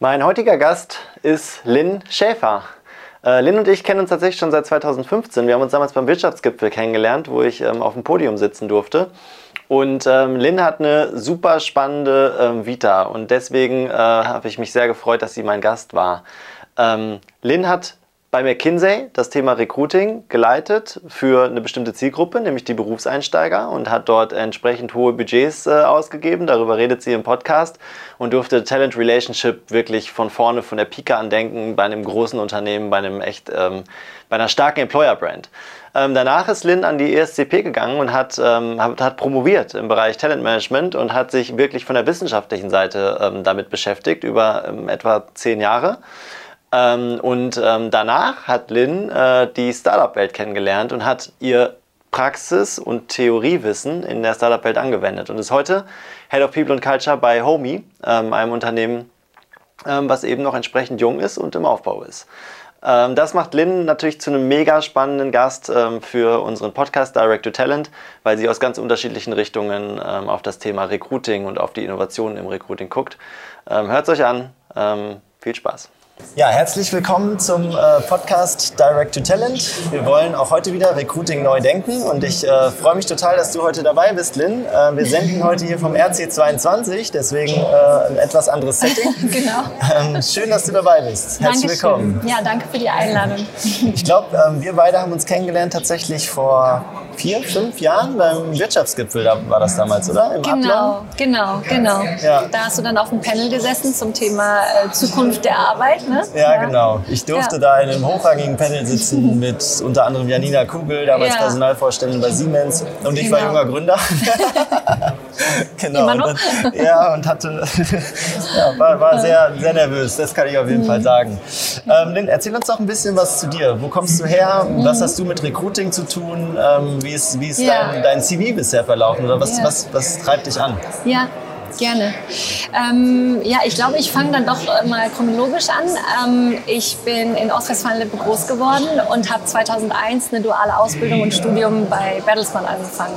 Mein heutiger Gast ist Lynn Schäfer. Äh, Lynn und ich kennen uns tatsächlich schon seit 2015. Wir haben uns damals beim Wirtschaftsgipfel kennengelernt, wo ich ähm, auf dem Podium sitzen durfte. Und ähm, Lynn hat eine super spannende ähm, Vita und deswegen äh, habe ich mich sehr gefreut, dass sie mein Gast war. Ähm, Lynn hat bei McKinsey das Thema Recruiting geleitet für eine bestimmte Zielgruppe, nämlich die Berufseinsteiger und hat dort entsprechend hohe Budgets äh, ausgegeben. Darüber redet sie im Podcast und durfte Talent Relationship wirklich von vorne, von der Pike an denken, bei einem großen Unternehmen, bei einem echt, ähm, bei einer starken Employer-Brand. Ähm, danach ist Lynn an die ESCP gegangen und hat, ähm, hat, hat, promoviert im Bereich Talentmanagement und hat sich wirklich von der wissenschaftlichen Seite ähm, damit beschäftigt, über ähm, etwa zehn Jahre. Ähm, und ähm, danach hat Lynn äh, die Startup-Welt kennengelernt und hat ihr Praxis- und Theoriewissen in der Startup-Welt angewendet und ist heute Head of People and Culture bei Homey, ähm, einem Unternehmen, ähm, was eben noch entsprechend jung ist und im Aufbau ist. Ähm, das macht Lynn natürlich zu einem mega spannenden Gast ähm, für unseren Podcast Direct to Talent, weil sie aus ganz unterschiedlichen Richtungen auf das Thema Recruiting und auf die Innovationen im Recruiting guckt. Hört es euch an. viel Spaß. Ja, herzlich willkommen zum äh, Podcast Direct to Talent. Wir wollen auch heute wieder Recruiting neu denken und ich äh, freue mich total, dass du heute dabei bist, Lynn. Äh, wir senden heute hier vom RC22, deswegen äh, ein etwas anderes Setting. genau. Ähm, schön, dass du dabei bist. Herzlich Dankeschön. willkommen. Ja, danke für die Einladung. Ich glaube, ähm, wir beide haben uns kennengelernt tatsächlich vor vier, fünf Jahren beim Wirtschaftsgipfel, da war das damals, oder? Im genau, Ablauf? genau, genau. Ja. Da hast du dann auf dem Panel gesessen zum Thema äh, Zukunft der Arbeit, ne? Ja, ja. genau. Ich durfte ja. da in einem hochrangigen Panel sitzen mit unter anderem Janina Kugel, damals ja. Personalvorstellung bei Siemens und ich genau. war junger Gründer. genau. Immer noch? Und, ja, und hatte, ja, war, war sehr, sehr nervös, das kann ich auf jeden mhm. Fall sagen. Ähm, Lynn, erzähl uns doch ein bisschen was zu dir. Wo kommst du her? Mhm. Was hast du mit Recruiting zu tun? Ähm, wie ist, wie ist ja. dein, dein CV bisher verlaufen? Oder was, ja. was, was treibt dich an? Ja, Gerne. Ähm, ja, ich glaube, ich fange dann doch mal chronologisch an. Ähm, ich bin in Ostwestfalen-Lippe groß geworden und habe 2001 eine duale Ausbildung und Studium bei Bertelsmann angefangen.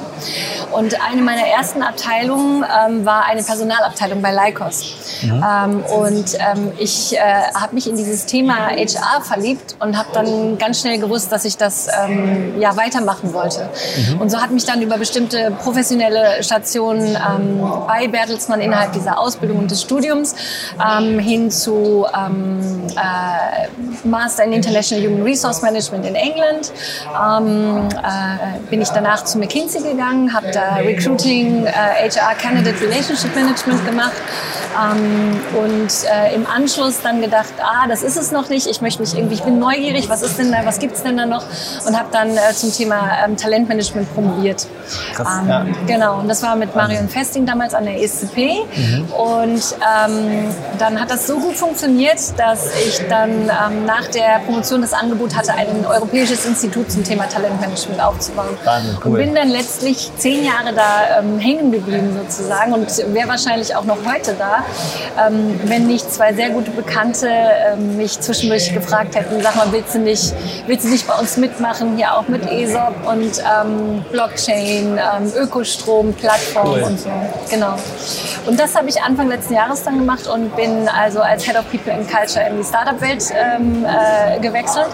Und eine meiner ersten Abteilungen ähm, war eine Personalabteilung bei Lycos. Mhm. Ähm, und ähm, ich äh, habe mich in dieses Thema HR verliebt und habe dann ganz schnell gewusst, dass ich das ähm, ja, weitermachen wollte. Mhm. Und so hat mich dann über bestimmte professionelle Stationen bei Bertelsmann Bertelsmann innerhalb dieser Ausbildung und des Studiums ähm, hin zu ähm, äh, Master in International Human Resource Management in England. Ähm, äh, bin ich danach zu McKinsey gegangen, habe da Recruiting, äh, HR Candidate Relationship Management gemacht ähm, und äh, im Anschluss dann gedacht, ah, das ist es noch nicht, ich möchte mich irgendwie, ich bin neugierig, was ist denn da, was gibt es denn da noch und habe dann äh, zum Thema ähm, Talentmanagement promoviert. Krass, ähm, ja. Genau, und das war mit Marion Festing damals an der ESCP Mhm. Und ähm, dann hat das so gut funktioniert, dass ich dann ähm, nach der Promotion das Angebot hatte, ein europäisches Institut zum Thema Talentmanagement aufzubauen. Wahnsinn, cool. Und bin dann letztlich zehn Jahre da ähm, hängen geblieben sozusagen und wäre wahrscheinlich auch noch heute da, ähm, wenn nicht zwei sehr gute Bekannte ähm, mich zwischendurch gefragt hätten, sag mal, willst du nicht, willst du nicht bei uns mitmachen, hier auch mit ESOP und ähm, Blockchain, Ökostrom, Plattform cool. und so. Genau. Und das habe ich Anfang letzten Jahres dann gemacht und bin also als Head of People and Culture in die Startup-Welt ähm, äh, gewechselt.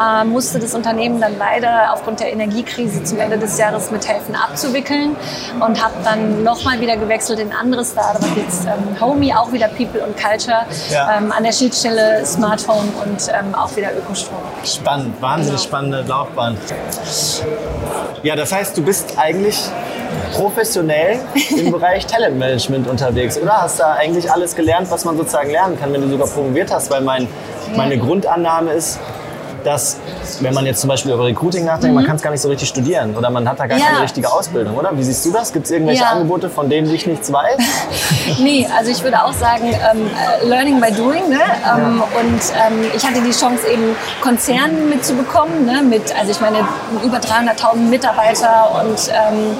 Äh, musste das Unternehmen dann leider aufgrund der Energiekrise zum Ende des Jahres mithelfen abzuwickeln und habe dann nochmal wieder gewechselt in andere Startups, jetzt ähm, Homey, auch wieder People and Culture, ja. ähm, an der Schnittstelle Smart Home und ähm, auch wieder Ökostrom. Spannend, wahnsinnig genau. spannende Laufbahn. Ja, das heißt, du bist eigentlich professionell im Bereich Talentmanagement unterwegs, oder? Hast da eigentlich alles gelernt, was man sozusagen lernen kann, wenn du sogar promoviert hast? Weil mein, meine Grundannahme ist, dass, wenn man jetzt zum Beispiel über Recruiting nachdenkt, mhm. man kann es gar nicht so richtig studieren oder man hat da gar ja. keine richtige Ausbildung, oder? Wie siehst du das? Gibt es irgendwelche ja. Angebote, von denen ich nichts weiß? nee, also ich würde auch sagen, ähm, äh, Learning by Doing. Ne? Ähm, ja. Und ähm, ich hatte die Chance, eben Konzerne mitzubekommen, ne? mit, also ich meine, über 300.000 Mitarbeiter und ähm,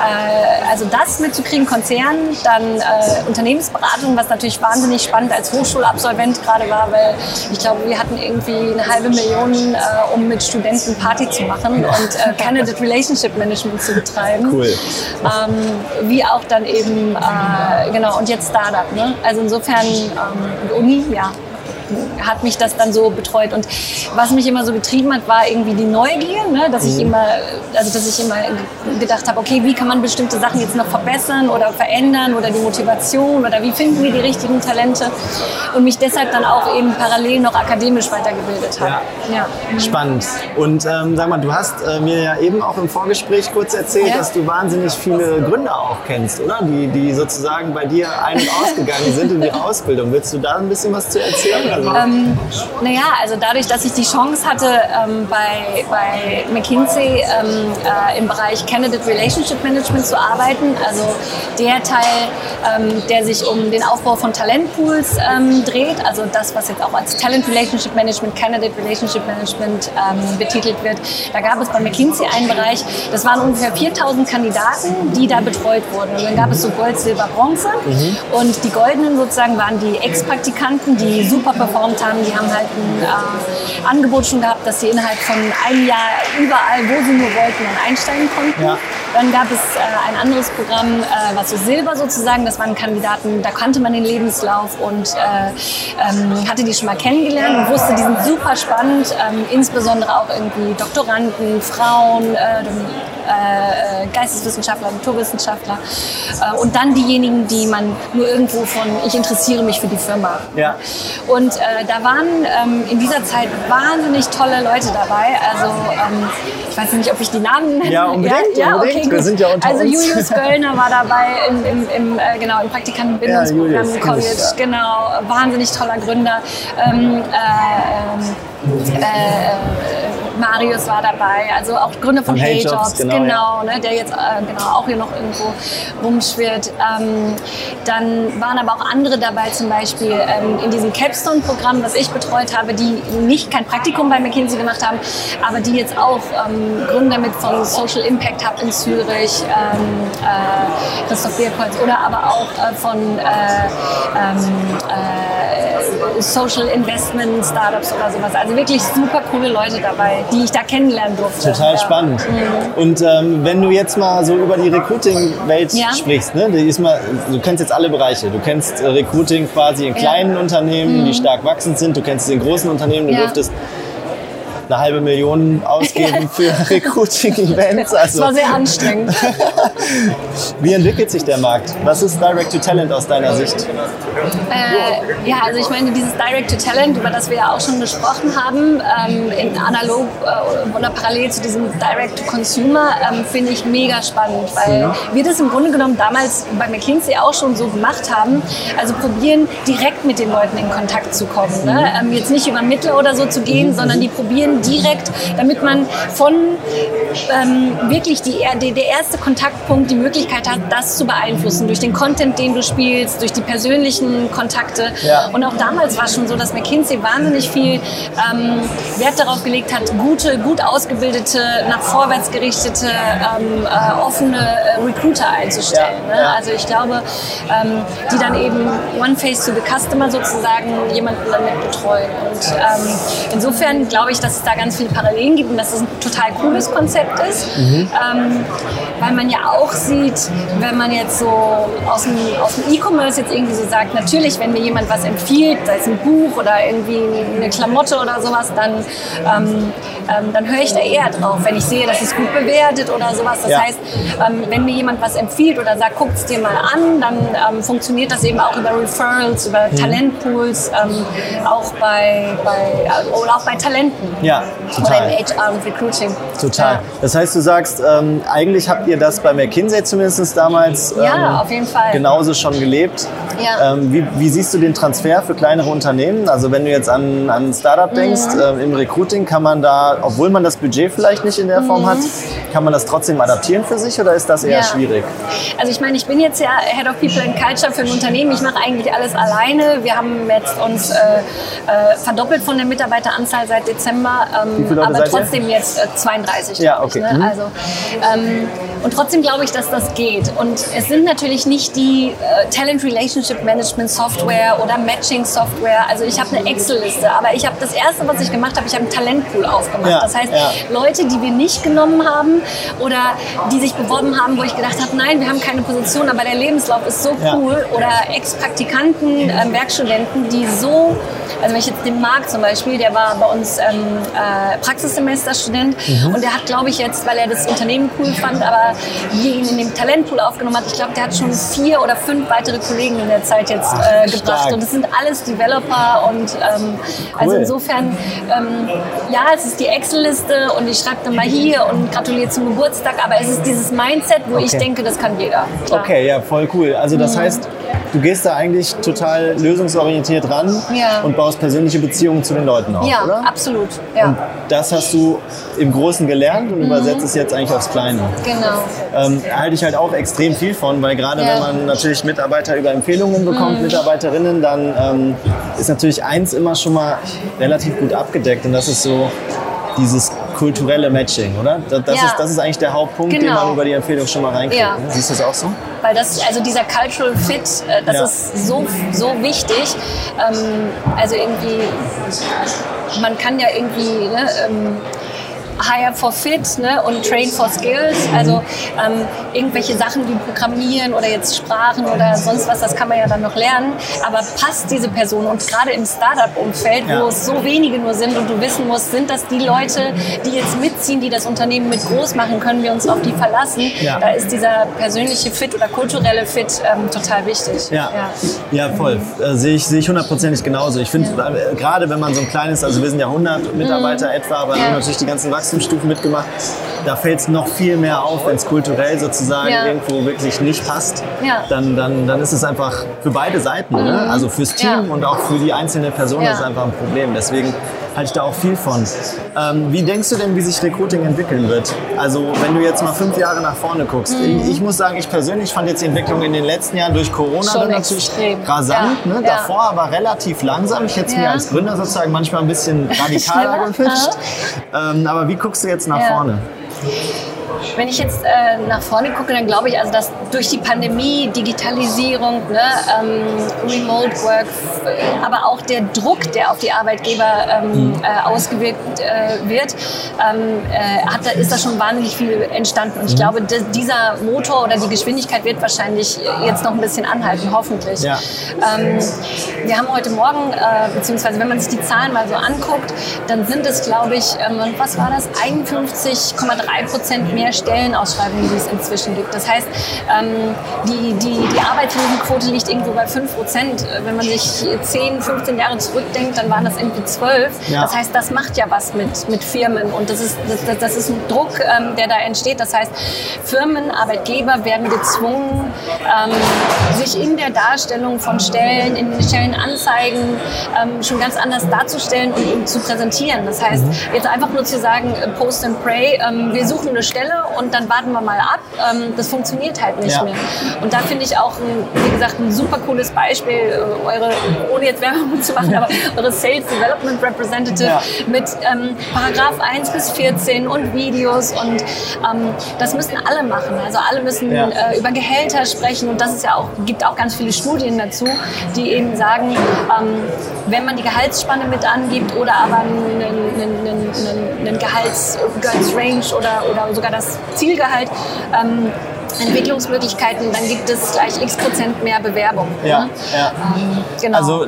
äh, also das mitzukriegen, Konzern, dann äh, Unternehmensberatung, was natürlich wahnsinnig spannend als Hochschulabsolvent gerade war, weil ich glaube, wir hatten irgendwie eine halbe Million äh, um mit Studenten Party zu machen und äh, Candidate Relationship Management zu betreiben. Cool. Ähm, wie auch dann eben, äh, genau, und jetzt Startup. Ne? Also insofern ähm, Uni, ja, hat mich das dann so betreut. Und was mich immer so getrieben hat, war irgendwie die Neugier, ne? dass ich immer, also dass ich immer gedacht habe, okay, wie kann man bestimmte Sachen jetzt noch verbessern oder verändern oder die Motivation oder wie finden wir die richtigen Talente und mich deshalb dann auch eben parallel noch akademisch weitergebildet habe. Ja. Ja. Spannend. Und ähm, sag mal, du hast äh, mir ja eben auch im Vorgespräch kurz erzählt, Ja. dass du wahnsinnig viele Gründer auch kennst, oder? Die, die sozusagen bei dir ein- und ausgegangen sind in ihrer Ausbildung. Willst du da ein bisschen was zu erzählen? Ähm, naja, also dadurch, dass ich die Chance hatte, ähm, bei, bei McKinsey ähm, äh, im Bereich Candidate Relationship Management zu arbeiten, also der Teil, ähm, der sich um den Aufbau von Talentpools ähm, dreht, also das, was jetzt auch als Talent Relationship Management, Candidate Relationship Management ähm, betitelt wird, da gab es bei McKinsey einen Bereich, das waren ungefähr 4000 Kandidaten, die da betreut wurden. Und dann gab es so Gold, Silber, Bronze und die Goldenen sozusagen waren die Ex-Praktikanten, die super performt haben. Die haben halt ein äh, Angebot schon gehabt, dass sie innerhalb von einem Jahr überall, wo sie nur wollten, dann einsteigen konnten. Ja. Dann gab es äh, ein anderes Programm, äh, was so Silber sozusagen, das waren Kandidaten, da kannte man den Lebenslauf und äh, ähm, hatte die schon mal kennengelernt und wusste, die sind super spannend, ähm, insbesondere auch irgendwie Doktoranden, Frauen, äh, äh, Geisteswissenschaftler, Naturwissenschaftler äh, und dann diejenigen, die man nur irgendwo von, ich interessiere mich für die Firma. Ja. Und äh, da waren ähm, in dieser Zeit wahnsinnig tolle Leute dabei. Also ähm, ich weiß nicht, ob ich die Namen nenne. Ja, unbedingt, ja, unbedingt. Okay, Wir sind ja unter Also uns. Julius Göllner war dabei im, im, im, äh, genau, im Praktikantenbildungsprogramm Ja, Julius, College. ja. Genau, wahnsinnig toller Gründer. Ähm, äh, ähm, äh, Marius war dabei, also auch Gründer von Von Hey HeyJobs, Jobs, genau, genau, ne, der jetzt äh, genau auch hier noch irgendwo rumschwirrt. Ähm, dann waren aber auch andere dabei, zum Beispiel ähm, in diesem Capstone-Programm, was ich betreut habe, die nicht kein Praktikum bei McKinsey gemacht haben, aber die jetzt auch ähm, Gründer mit von Social Impact Hub in Zürich, ähm, äh, Christoph Birkholz oder aber auch äh, von äh, ähm, äh, Social Investment Startups oder sowas. Also wirklich super coole Leute dabei, die ich da kennenlernen durfte. Total Ja. spannend. Und ähm, wenn du jetzt mal so über die Recruiting-Welt Ja. sprichst, ne? die ist mal, du kennst jetzt alle Bereiche. Du kennst äh, Recruiting quasi in kleinen Unternehmen, die stark wachsend sind. Du kennst es in großen Unternehmen. Du Mhm. Ja. eine halbe Million ausgeben für Recruiting-Events. Also, war sehr anstrengend. wie entwickelt sich der Markt? Was ist Direct-to-Talent aus deiner Sicht? Äh, ja, also ich meine, dieses Direct-to-Talent, über das wir ja auch schon gesprochen haben, ähm, in analog äh, oder parallel zu diesem Direct-to-Consumer, ähm, finde ich mega spannend, weil wir das im Grunde genommen damals bei McKinsey auch schon so gemacht haben. Also probieren, direkt mit den Leuten in Kontakt zu kommen. Ne? Ähm, jetzt nicht über Mittler oder so zu gehen, sondern die probieren direkt, damit man von ähm, wirklich die, der erste Kontaktpunkt die Möglichkeit hat, das zu beeinflussen durch den Content, den du spielst, durch die persönlichen Kontakte. Ja. Und auch damals war es schon so, dass McKinsey wahnsinnig viel ähm, Wert darauf gelegt hat, gute, gut ausgebildete, nach vorwärts gerichtete, ähm, äh, offene äh, Recruiter einzustellen. Ja, ne? Also ich glaube, ähm, die dann eben One Face to the Customer sozusagen jemanden damit betreuen. Und ähm, insofern glaube ich, dass es da ganz viele Parallelen gibt und dass es ein total cooles Konzept ist, ähm, weil man ja auch sieht, wenn man jetzt so aus dem, aus dem E-Commerce jetzt irgendwie so sagt, natürlich, wenn mir jemand was empfiehlt, sei es ein Buch oder irgendwie eine Klamotte oder sowas, dann, ähm, ähm, dann höre ich da eher drauf, wenn ich sehe, dass es gut bewertet oder sowas. Das Ja. heißt, ähm, wenn mir jemand was empfiehlt oder sagt, guck es dir mal an, dann ähm, funktioniert das eben auch über Referrals, über Mhm. Talentpools, ähm, auch bei, bei äh, oder auch bei Talenten. Ja, Oder total. im HR und Recruiting. Total. Ja. Das heißt, du sagst, ähm, eigentlich habt ihr das bei McKinsey zumindest damals ähm, Ja, auf jeden Fall. genauso schon gelebt. Ja. Ähm, wie, wie siehst du den Transfer für kleinere Unternehmen? Also wenn du jetzt an, an ein Startup denkst, Mhm. ähm, im Recruiting kann man da, obwohl man das Budget vielleicht nicht in der Form hat, kann man das trotzdem adaptieren für sich oder ist das eher Mhm. Ja. schwierig? Also ich meine, ich bin jetzt ja Head of People and Culture für ein Unternehmen. Ich mache eigentlich alles alleine. Wir haben jetzt uns äh, äh, verdoppelt von der Mitarbeiteranzahl seit Dezember, ähm, aber seid ihr? trotzdem jetzt äh, 32. Ja, glaub ich, okay. ne? Mhm. Also ähm, und trotzdem glaube ich, dass das geht. Und es sind natürlich nicht die äh, Talent Relationship Management Software oder Matching Software. Also ich habe eine Excel-Liste, aber ich habe das erste, was ich gemacht habe, ich habe einen Talentpool aufgemacht. Ja, das heißt, ja. Leute, die wir nicht genommen haben oder die sich beworben haben, wo ich gedacht habe, nein, wir haben keine Position, aber der Lebenslauf ist so Ja. cool. Oder Ex-Praktikanten, ähm, Werkstudenten, die so, also wenn ich jetzt den Marc zum Beispiel, der war bei uns ähm, äh, Praxissemesterstudent Mhm. und der hat, glaube ich, jetzt, weil er das Unternehmen cool fand, aber wir ihn in dem Talentpool aufgenommen hat, ich glaube, der hat schon vier oder fünf weitere Kollegen in der Zeit jetzt äh, gebracht. stark. Und das sind alles Developer und ähm, also Cool. insofern, ähm, ja, es ist die Excel-Liste und ich schreibe dann mal hier und gratuliere zum Geburtstag, aber es ist dieses Mindset, wo ich Okay. denke, das kann jeder. Klar. Okay, ja, voll cool. Also das heißt, du gehst da eigentlich total lösungsorientiert ran Ja. und baust persönliche Beziehungen zu den Leuten auf, Ja, oder? absolut. Ja, Und das hast du im Großen gelernt Mhm. und übersetzt es jetzt eigentlich aufs Kleine. genau. Ähm, halte ich halt auch extrem viel von, weil gerade Ja. Mhm. wenn man natürlich Mitarbeiter über Empfehlungen bekommt, Mitarbeiterinnen, dann ähm, ist natürlich eins immer schon mal relativ gut abgedeckt und das ist so dieses kulturelle Matching, oder? Das, Ja. ist, das ist eigentlich der Hauptpunkt, den Genau. man über die Empfehlung schon mal reinkriegt. Ja. ne? Siehst du das auch so? Weil das, also dieser Cultural Fit, äh, das Ja. ist so, so wichtig. Ähm, also irgendwie, man kann ja irgendwie ne, ähm, Hire for Fit ne, und Train for Skills. Also ähm, irgendwelche Sachen wie Programmieren oder jetzt Sprachen oder sonst was, das kann man ja dann noch lernen. Aber passt diese Person und gerade im Startup-Umfeld, Ja. wo es so wenige nur sind und du wissen musst, sind das die Leute, die jetzt mitziehen, die das Unternehmen mit groß machen, können wir uns auf die verlassen. Ja. Da ist dieser persönliche Fit oder kulturelle Fit ähm, total wichtig. Ja, ja. voll. Äh, sehe ich, ich hundertprozentig genauso. Ich finde, äh, gerade wenn man so ein kleines, also wir sind ja 100 Mitarbeiter etwa, aber Mhm. Ja. haben natürlich die ganzen Wachstumsstufen mitgemacht, da fällt es noch viel mehr auf, wenn es kulturell sozusagen Ja. irgendwo wirklich nicht passt. Ja. Mhm. Dann, dann, dann ist es einfach für beide Seiten, ne? also fürs Team und auch für die einzelne Person ist es einfach ein Problem. Deswegen halte ich da auch viel von. Ähm, wie denkst du denn, wie sich Recruiting entwickeln wird? Also wenn du jetzt mal fünf Jahre nach vorne guckst. Mhm. Ich, ich muss sagen, ich persönlich fand jetzt die Entwicklung in den letzten Jahren durch Corona Schon dann natürlich extrem. rasant. Ja. Ne? Davor aber relativ langsam. Ich hätte es mir als Gründer sozusagen manchmal ein bisschen radikaler gewünscht. Ähm, aber wie guckst du jetzt nach vorne? Wenn ich jetzt äh, nach vorne gucke, dann glaube ich, also dass durch die Pandemie, Digitalisierung, ne, ähm, Remote Work, f- aber auch der Druck, der auf die Arbeitgeber ähm, äh, ausgewirkt äh, wird, ähm, äh, hat, da, ist da schon wahnsinnig viel entstanden. Und ich glaube, di- dieser Motor oder die Geschwindigkeit wird wahrscheinlich jetzt noch ein bisschen anhalten, hoffentlich. Ja. Ähm, wir haben heute Morgen, äh, beziehungsweise wenn man sich die Zahlen mal so anguckt, dann sind es, glaube ich, ähm, was war das? 51,3 Prozent mehr Stellenausschreibungen, die es inzwischen gibt. Das heißt, ähm, die, die, die Arbeitslosenquote liegt irgendwo bei 5 Prozent. Wenn man sich 10, 15 Jahre zurückdenkt, dann waren das irgendwie 12. Ja. Das heißt, das macht ja was mit, mit Firmen und das ist, das, das- ist ein Druck, ähm, der da entsteht. Das heißt, Firmen, Arbeitgeber werden gezwungen, ähm, sich in der Darstellung von Stellen, in den Stellenanzeigen schon ganz anders darzustellen und eben zu präsentieren. Das heißt, jetzt einfach nur zu sagen, äh, Post and Pray, wir suchen eine Stelle und dann warten wir mal ab, ähm, das funktioniert halt nicht Ja. mehr. Und da finde ich auch, ein, wie gesagt, ein super cooles Beispiel, äh, eure, ohne jetzt Werbung zu machen, aber eure Sales Development Representative Ja. mit ähm, Paragraph 1 bis 14 und Videos und ähm, das müssen alle machen. Also alle müssen Ja. äh, über Gehälter sprechen und das ist ja auch, gibt auch ganz viele Studien dazu, die eben sagen, ähm, wenn man die Gehaltsspanne mit angibt oder aber einen, einen, einen, einen, einen Gehalts, Gehaltsrange oder, oder sogar das Zielgehalt, ähm, Entwicklungsmöglichkeiten, dann gibt es gleich x Prozent mehr Bewerbung. Ja, ne? ja. Ähm, genau. Also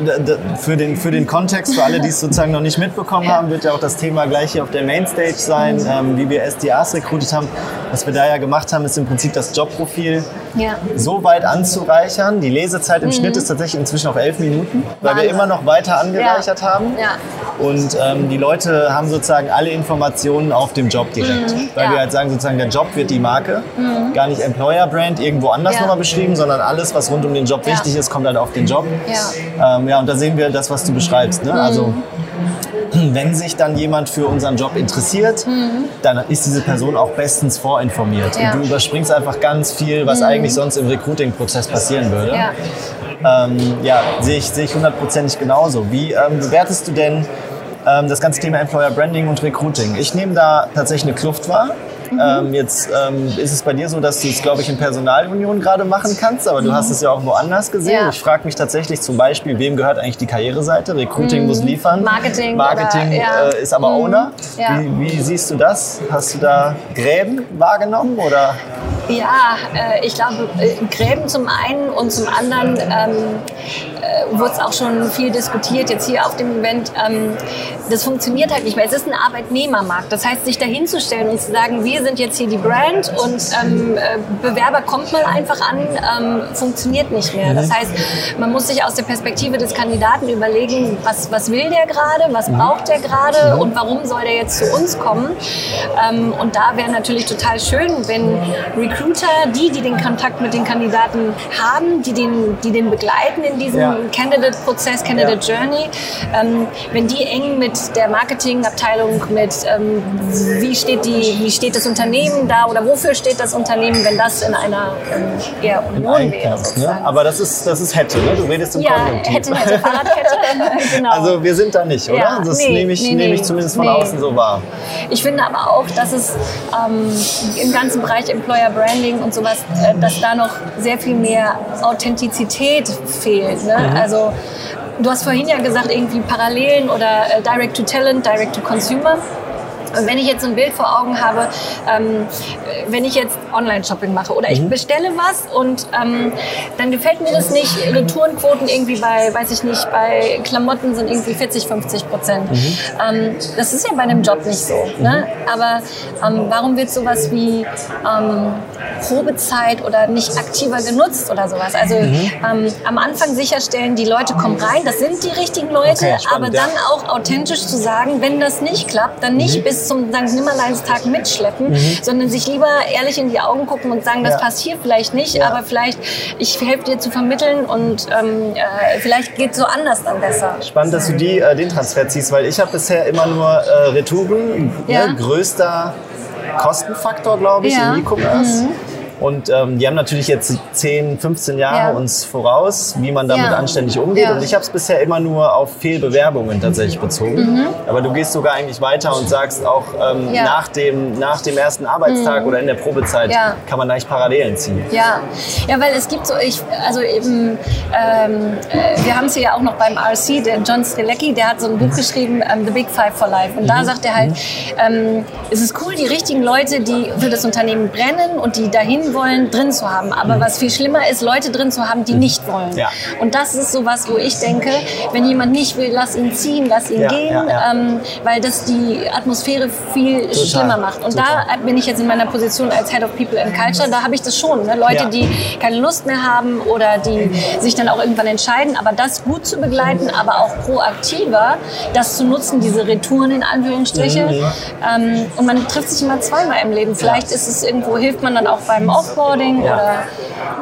für den, für den Kontext, für alle, die es sozusagen noch nicht mitbekommen haben, wird ja auch das Thema gleich hier auf der Mainstage sein, Mhm. ähm, wie wir SDAs rekrutiert haben. Was wir da ja gemacht haben, ist im Prinzip das Jobprofil ja. so weit anzureichern. Die Lesezeit im Schnitt ist tatsächlich inzwischen auf elf Minuten, weil wir Mhm. Wahnsinn. immer noch weiter angereichert haben. Ja. Und ähm, die Leute haben sozusagen alle Informationen auf dem Job direkt. Weil Mhm. ja. Mhm. wir halt sagen, sozusagen der Job wird die Marke, gar nicht Employer Brand irgendwo anders Ja. nochmal beschrieben, sondern alles, was rund um den Job Ja. wichtig ist, kommt halt auf den Job. Ja. Ähm, ja, und da sehen wir das, was du beschreibst. Ne? Also wenn sich dann jemand für unseren Job interessiert, dann ist diese Person auch bestens vorinformiert. Ja. Und du überspringst einfach ganz viel, was eigentlich sonst im Recruiting-Prozess passieren würde. Ja. Ähm, ja, sehe ich, sehe ich hundertprozentig genauso. Wie ähm, bewertest du denn ähm, das ganze Thema Employer Branding und Recruiting? Ich nehme da tatsächlich eine Kluft wahr. Ähm, jetzt ähm, ist es bei dir so, dass du es, glaube ich, in Personalunion gerade machen kannst, aber du hast es ja auch woanders gesehen. Ja. Ich frage mich tatsächlich zum Beispiel, wem gehört eigentlich die Karriereseite? Recruiting muss liefern. Marketing Marketing oder- ja. äh, ist aber Owner. Ja. Wie, wie siehst du das? Hast du da Gräben wahrgenommen oder? Ja, äh, ich glaube, äh, Gräben zum einen und zum anderen ähm, äh, wurde es auch schon viel diskutiert jetzt hier auf dem Event. Ähm, das funktioniert halt nicht mehr. Es ist ein Arbeitnehmermarkt. Das heißt, sich dahin zu stellen und zu sagen, wir sind jetzt hier die Brand und ähm, äh, Bewerber kommt mal einfach an, ähm, funktioniert nicht mehr. Das heißt, man muss sich aus der Perspektive des Kandidaten überlegen, was, was will der gerade, was braucht der gerade und warum soll der jetzt zu uns kommen. Ähm, und da wäre natürlich total schön, wenn Recruiter, die, die den Kontakt mit den Kandidaten haben, die den, die den begleiten in diesem Ja. Candidate-Prozess, Candidate Journey, ähm, wenn die eng mit der Marketingabteilung, mit ähm, wie, steht die, wie steht das Unternehmen da oder wofür steht das Unternehmen, wenn das in einer ähm, eher Union wäre. Ne? Aber das ist, das ist hätte, ne? Du redest im ja, Konjunktiv. hätte, hätte, Fahrradkette. genau. Also wir sind da nicht, oder? Ja, das nee, nehme ich, nee, nehme ich zumindest von nee. außen so wahr. Ich finde aber auch, dass es ähm, im ganzen Bereich Employer Branding und sowas, äh, dass da noch sehr viel mehr Authentizität fehlt. Ne? Mhm. Also du hast vorhin ja gesagt, irgendwie Parallelen oder äh, Direct to Talent, Direct to Consumer. Und wenn ich jetzt so ein Bild vor Augen habe, ähm, wenn ich jetzt Online-Shopping mache oder ich Mhm. bestelle was und ähm, dann gefällt mir das nicht, Retourenquoten irgendwie bei, weiß ich nicht, bei Klamotten sind irgendwie 40, 50 Prozent. Mhm. Ähm, das ist ja bei einem Job nicht so. Ne? Aber ähm, warum wird sowas wie ähm, Probezeit oder nicht aktiver genutzt oder sowas? Also Mhm. ähm, am Anfang sicherstellen, die Leute kommen rein, das sind die richtigen Leute, Okay, spannend, aber dann ja. auch authentisch zu sagen, wenn das nicht klappt, dann nicht Mhm. bis zum St. Nimmerleinstag mitschleppen, sondern sich lieber ehrlich in die Augen gucken und sagen, das Ja. passt hier vielleicht nicht, Ja. aber vielleicht ich helfe dir zu vermitteln und ähm, äh, vielleicht geht so anders dann besser. Spannend, dass du die, äh, den Transfer ziehst, weil ich habe bisher immer nur äh, Retouren, Ja. ne, größter Kostenfaktor, glaube ich. Mhm. im E-Commerce. Und ähm, die haben natürlich jetzt 10, 15 Jahre Ja. uns voraus, wie man damit Ja. anständig umgeht. Ja. Und ich habe es bisher immer nur auf Fehlbewerbungen tatsächlich bezogen. Aber du gehst sogar eigentlich weiter und sagst auch ähm, Mhm. Mhm. nach, dem, nach dem ersten Arbeitstag oder in der Probezeit kann man eigentlich Parallelen ziehen. Ja, ja, weil es gibt so, ich, also eben, ähm, äh, wir haben es hier ja auch noch beim RC, der John Strelecki, der hat so ein Buch geschrieben, ähm, The Big Five for Life. Und da sagt er halt, ähm, es ist cool, die richtigen Leute, die für das Unternehmen brennen und die dahin wollen, drin zu haben. Aber was viel schlimmer ist, Leute drin zu haben, die nicht wollen. Ja. Und das ist sowas, wo ich denke, wenn jemand nicht will, lass ihn ziehen, lass ihn Ja, gehen, ja. Ähm, weil das die Atmosphäre viel schlimmer macht. Und total. da bin ich jetzt in meiner Position als Head of People and Culture, da habe ich das schon. Ne? Leute, die keine Lust mehr haben oder die sich dann auch irgendwann entscheiden, aber das gut zu begleiten, aber auch proaktiver, das zu nutzen, diese Retouren in Anführungsstriche. Mhm. Ähm, und man trifft sich immer zweimal im Leben. Vielleicht ist es irgendwo, hilft man dann auch beim Offboarding Ja. oder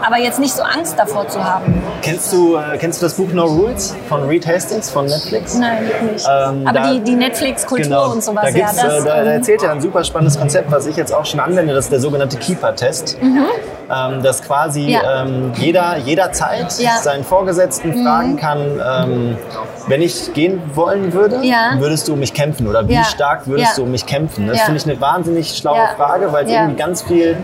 aber jetzt nicht so Angst davor zu haben. Kennst du, äh, kennst du das Buch No Rules von Reed Hastings von Netflix? Nein, nicht. Ähm, aber da- die, die Netflix-Kultur Genau. und sowas, da, ja. Das, äh, da, da ähm, erzählt er ein super spannendes Konzept, was ich jetzt auch schon anwende, das ist der sogenannte Keeper-Test. Ähm, dass quasi Mhm. Ja. ähm, jeder jederzeit Ja. Mhm. seinen Vorgesetzten fragen kann, ähm, wenn ich gehen wollen würde, Ja. würdest du um mich kämpfen oder wie stark würdest du um mich kämpfen? Das finde ich eine wahnsinnig schlaue. Frage, weil es irgendwie ganz viel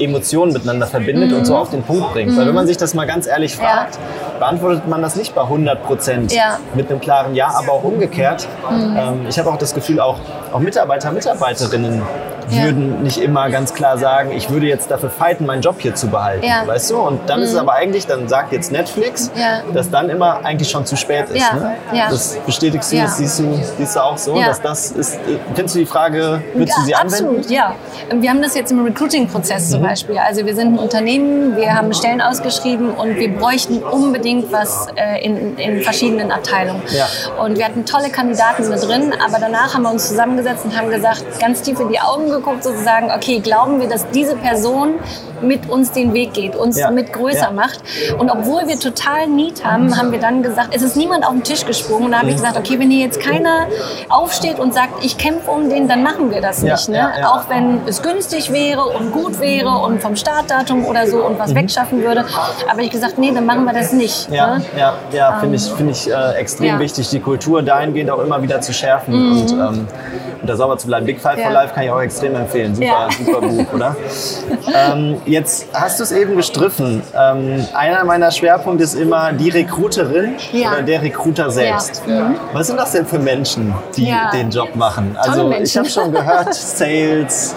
Emotionen miteinander verbindet und so auf den Punkt bringt. Weil wenn man sich das mal ganz ehrlich Mhm. Fragt, beantwortet man das nicht bei 100 Prozent Ja. mit einem klaren Ja, aber auch umgekehrt. Ähm, ich habe auch das Gefühl, auch, auch Mitarbeiter, Mitarbeiterinnen Ja. würden nicht immer ganz klar sagen, ich würde jetzt dafür fighten, meinen Job hier zu behalten. Ja. Weißt du? Und dann ist es aber eigentlich, dann sagt jetzt Netflix, Ja. dass dann immer eigentlich schon zu spät ist. Ne? Das bestätigst du, das siehst du, siehst du auch so, dass das ist. äh, Findest du die Frage, würdest du sie anwenden? Absolut, ja. Wir haben das jetzt im Recruiting-Prozess Mhm. zum Beispiel. Also wir sind ein Unternehmen, wir haben Stellen ausgeschrieben und wir bräuchten unbedingt was äh, in, in verschiedenen Abteilungen. Ja. Und wir hatten tolle Kandidaten mit drin, aber danach haben wir uns zusammengesetzt und haben gesagt, ganz tief in die Augen geguckt, sozusagen, okay, glauben wir, dass diese Person mit uns den Weg geht, uns Ja. mit größer Ja. macht. Und obwohl wir total Need haben, haben wir dann gesagt, es ist niemand auf den Tisch gesprungen. Und da habe Mhm. ich gesagt, okay, wenn hier jetzt keiner aufsteht und sagt, ich kämpfe um den, dann machen wir das nicht. Ne? Auch wenn es günstig wäre und gut wäre und vom Startdatum oder so und was wegschaffen würde. Aber ich gesagt, nee, dann machen wir das nicht. Mhm. Ja, Ne? ja, ja finde ich, find ich äh, extrem wichtig, die Kultur dahingehend auch immer wieder zu schärfen. Mhm. Und ähm, da sauber zu bleiben. Big Five for Life kann ich auch extrem empfehlen. Super, super Buch, oder? ähm, jetzt hast du es eben gestriffen. Ähm, einer meiner Schwerpunkte ist immer die Recruiterin Ja. oder der Recruiter selbst. Ja. Mhm. Was sind das denn für Menschen, die Ja. den Job machen? Also ich habe schon gehört, Sales.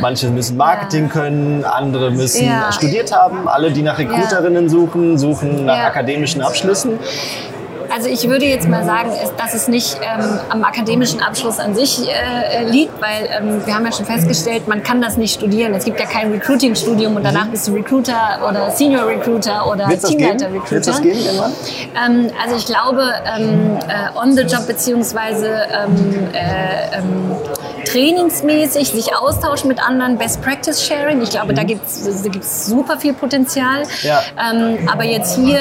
Manche müssen Marketing können, andere müssen studiert haben. Alle, die nach Recruiterinnen suchen, suchen nach akademischen Abschlüssen. Also ich würde jetzt mal sagen, dass es nicht ähm, am akademischen Abschluss an sich äh, liegt, weil ähm, wir haben ja schon festgestellt, man kann das nicht studieren. Es gibt ja kein Recruiting-Studium und danach bist du Recruiter oder Senior Recruiter oder? Teamleiter-Recruiter. Ähm, also ich glaube, ähm, äh, on the job beziehungsweise ähm, äh, ähm, trainingsmäßig sich austauschen mit anderen, Best Practice Sharing. Ich glaube, da gibt es da gibt's super viel Potenzial. Ja. Ähm, aber jetzt hier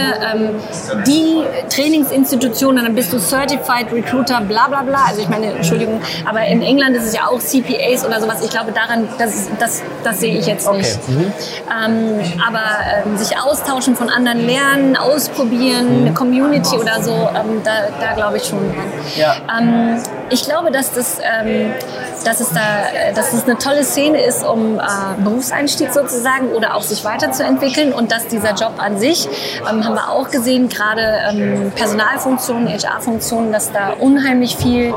die Trainingsinstitutionen, dann bist du Certified Recruiter, bla bla bla. Also ich meine, Entschuldigung, aber in England ist es ja auch CPAs oder sowas. Ich glaube, daran, das, das, das sehe ich jetzt nicht. Okay. Mhm. Ähm, aber ähm, sich austauschen von anderen lernen, ausprobieren, eine Community oder so, ähm, da, da glaube ich schon dran. Ja. Ähm, ich glaube, dass das, ähm, dass es da, dass es eine tolle Szene ist, um äh, Berufseinstieg sozusagen oder auch sich weiterzuentwickeln. Und dass dieser Job an sich, ähm, haben wir auch gesehen, gerade ähm, Personalfunktionen, HR-Funktionen, dass da unheimlich viel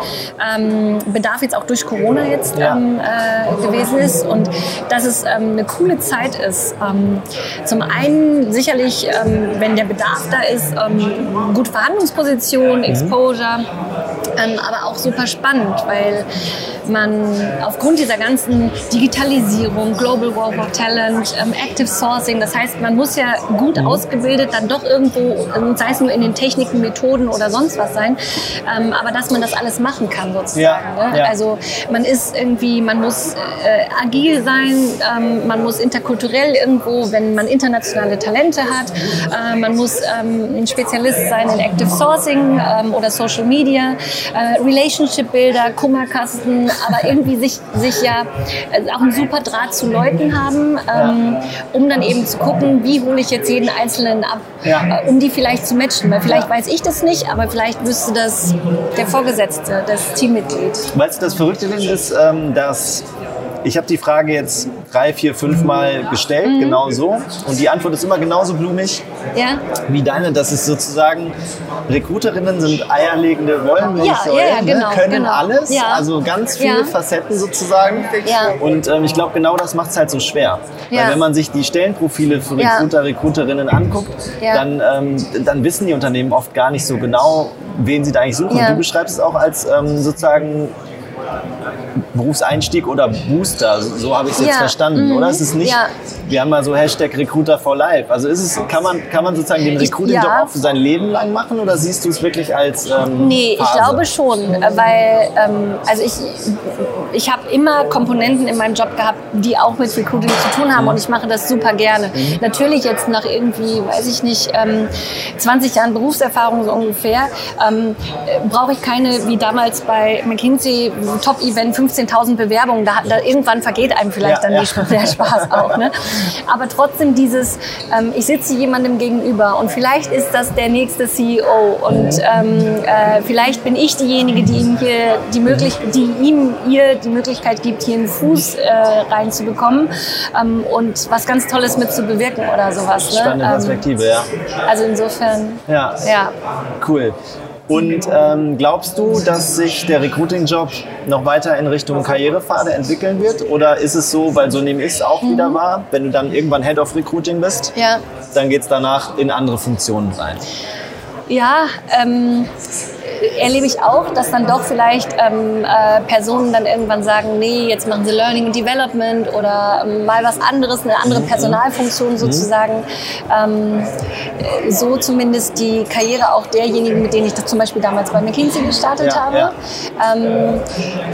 ähm, Bedarf jetzt auch durch Corona jetzt ähm, äh, gewesen ist. Und dass es ähm, eine coole Zeit ist. Ähm, zum einen sicherlich, ähm, wenn der Bedarf da ist, ähm, gute Verhandlungsposition, Exposure, ähm, aber auch super spannend, weil man aufgrund dieser ganzen Digitalisierung, Global War for Talent, ähm, Active Sourcing, das heißt, man muss ja gut ausgebildet dann doch irgendwo, ähm, sei es nur in den Techniken, Methoden oder sonst was sein, ähm, aber dass man das alles machen kann sozusagen. Ja, ne? ja. Also man ist irgendwie, man muss äh, agil sein, ähm, man muss interkulturell irgendwo, wenn man internationale Talente hat, äh, man muss ähm, ein Spezialist sein in Active Sourcing ähm, oder Social Media, äh, Relationship Builder, Kummerkasten, aber irgendwie sich, sich ja äh, auch einen super Draht zu Leuten haben, ähm, um dann eben zu gucken, wie hole ich jetzt jeden Einzelnen ab, äh, um die vielleicht zu matchen, weil vielleicht weiß ich das nicht, aber vielleicht wüsste das der Vorgesetzte, das Teammitglied. Weißt du, das Verrückte ist, ähm, dass ich habe die Frage jetzt drei, vier, fünf Mal gestellt, Mhm. genau so. Und die Antwort ist immer genauso blumig Ja? wie deine. Das ist sozusagen, Recruiterinnen sind eierlegende Wollmilchsäulen, Ja, ja, ja, genau, ne? können genau. alles, also ganz viele. Facetten sozusagen. Und ähm, ich glaube, genau das macht es halt so schwer. Weil wenn man sich die Stellenprofile für. Recruiter, Recruiterinnen anguckt, dann, ähm, dann wissen die Unternehmen oft gar nicht so genau, wen sie da eigentlich suchen. Und du beschreibst es auch als ähm, sozusagen Berufseinstieg oder Booster, so habe ich es jetzt Ja, verstanden, mhm, oder? Es ist nicht, ja. wir haben mal so Hashtag Recruiter for Life. Also ist es, kann man, kann man sozusagen den Ich- Recruiting-Job ja. auch für sein Leben lang machen oder siehst du es wirklich als ähm, Nee, ich Phase? glaube schon, weil ähm, also ich, ich habe immer Komponenten in meinem Job gehabt, die auch mit Recruiting zu tun haben und ich mache das super gerne. Natürlich jetzt nach irgendwie, weiß ich nicht, ähm, 20 Jahren Berufserfahrung so ungefähr, ähm, äh, brauche ich keine, wie damals bei McKinsey, Top-Event, 15.000 Bewerbungen, da, da irgendwann vergeht einem vielleicht Ja, dann ja. die, der Spaß auch. Ne? Aber trotzdem dieses, ähm, ich sitze jemandem gegenüber und vielleicht ist das der nächste CEO und ähm, äh, vielleicht bin ich diejenige, die ihm hier die Möglich die ihm ihr die Möglichkeit gibt, hier einen Fuß äh, reinzubekommen ähm, und was ganz Tolles mit zu bewirken oder sowas. Ne? Spannende Ähm, Perspektive, ja. also insofern, ja. ja. Cool. Und ähm, glaubst du, dass sich der Recruiting-Job noch weiter in Richtung Karrierepfade entwickeln wird? Oder ist es so, weil so nehme ich es auch wieder wahr, wenn du dann irgendwann Head of Recruiting bist, Ja. dann geht es danach in andere Funktionen rein? Ja, ähm, erlebe ich auch, dass dann doch vielleicht ähm, äh, Personen dann irgendwann sagen, nee, jetzt machen sie Learning and Development oder ähm, mal was anderes, eine andere Personalfunktion sozusagen. Ähm, äh, so zumindest die Karriere auch derjenigen, mit denen ich das zum Beispiel damals bei McKinsey gestartet Ja, habe. ja. Ähm,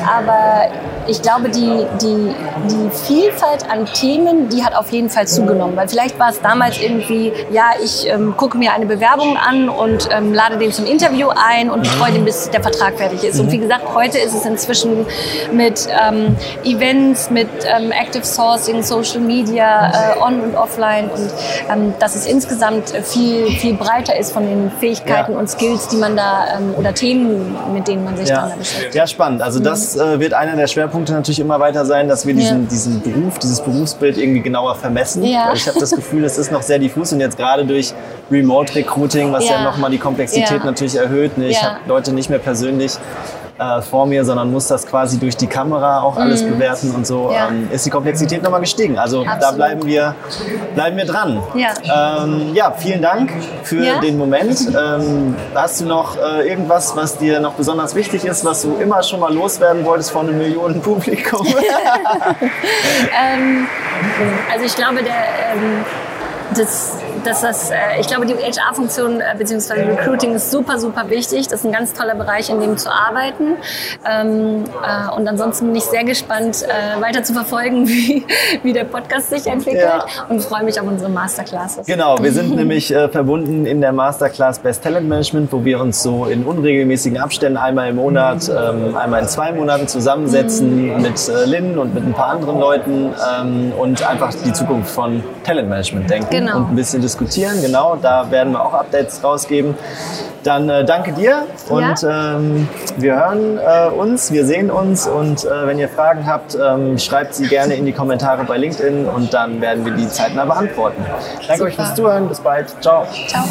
aber ich glaube, die, die, die Vielfalt an Themen, die hat auf jeden Fall zugenommen. Weil vielleicht war es damals irgendwie, ja, ich ähm, gucke mir eine Bewerbung an und ähm, lade den zum Interview ein und betreue den, bis der Vertrag fertig ist. Und wie gesagt, heute ist es inzwischen mit ähm, Events, mit ähm, Active Sourcing, Social Media, äh, on und offline und ähm, dass es insgesamt viel, viel breiter ist von den Fähigkeiten Ja. und Skills, die man da ähm, oder Themen, mit denen man sich dann Ja. da beschäftigt. ja, spannend. Also das äh, wird einer der Schwerpunkte natürlich immer weiter sein, dass wir diesen, Ja. diesen Beruf, dieses Berufsbild irgendwie genauer vermessen. Ja. Ich habe das Gefühl, es ist noch sehr diffus und jetzt gerade durch Remote Recruiting, was ja, Ja. nochmal die Komplexität Ja. natürlich erhöht. Ne? Ich Ja. habe Leute nicht mehr persönlich äh, vor mir, sondern muss das quasi durch die Kamera auch alles bewerten und so. Ja. ähm, ist die Komplexität nochmal gestiegen. Also da Absolut. bleiben wir, bleiben wir dran. Ja. Ähm, ja, vielen Dank für Ja. den Moment. Ähm, hast du noch äh, irgendwas, was dir noch besonders wichtig ist, was du immer schon mal loswerden wolltest vor einem Millionen Publikum? Ähm, also ich glaube, der, das, dass das, äh, ich glaube, die HR-Funktion äh, bzw. Recruiting ist super, super wichtig. Das ist ein ganz toller Bereich, in dem zu arbeiten. Ähm, äh, und ansonsten bin ich sehr gespannt, weiter zu verfolgen, wie, wie der Podcast sich entwickelt Ja. und freue mich auf unsere Masterclasses. Genau, wir sind nämlich äh, verbunden in der Masterclass Best Talent Management, wo wir uns so in unregelmäßigen Abständen einmal im Monat, ähm, einmal in zwei Monaten zusammensetzen mit äh, Lynn und mit ein paar anderen Leuten ähm, und einfach die Zukunft von Talentmanagement denken Genau. und ein bisschen diskutieren. Genau, da werden wir auch Updates rausgeben. Dann äh, danke dir und ähm, wir hören äh, uns, wir sehen uns und äh, wenn ihr Fragen habt, ähm, schreibt sie gerne in die Kommentare bei LinkedIn und dann werden wir die zeitnah beantworten. Danke euch Super. fürs Zuhören, bis bald, ciao. Ciao.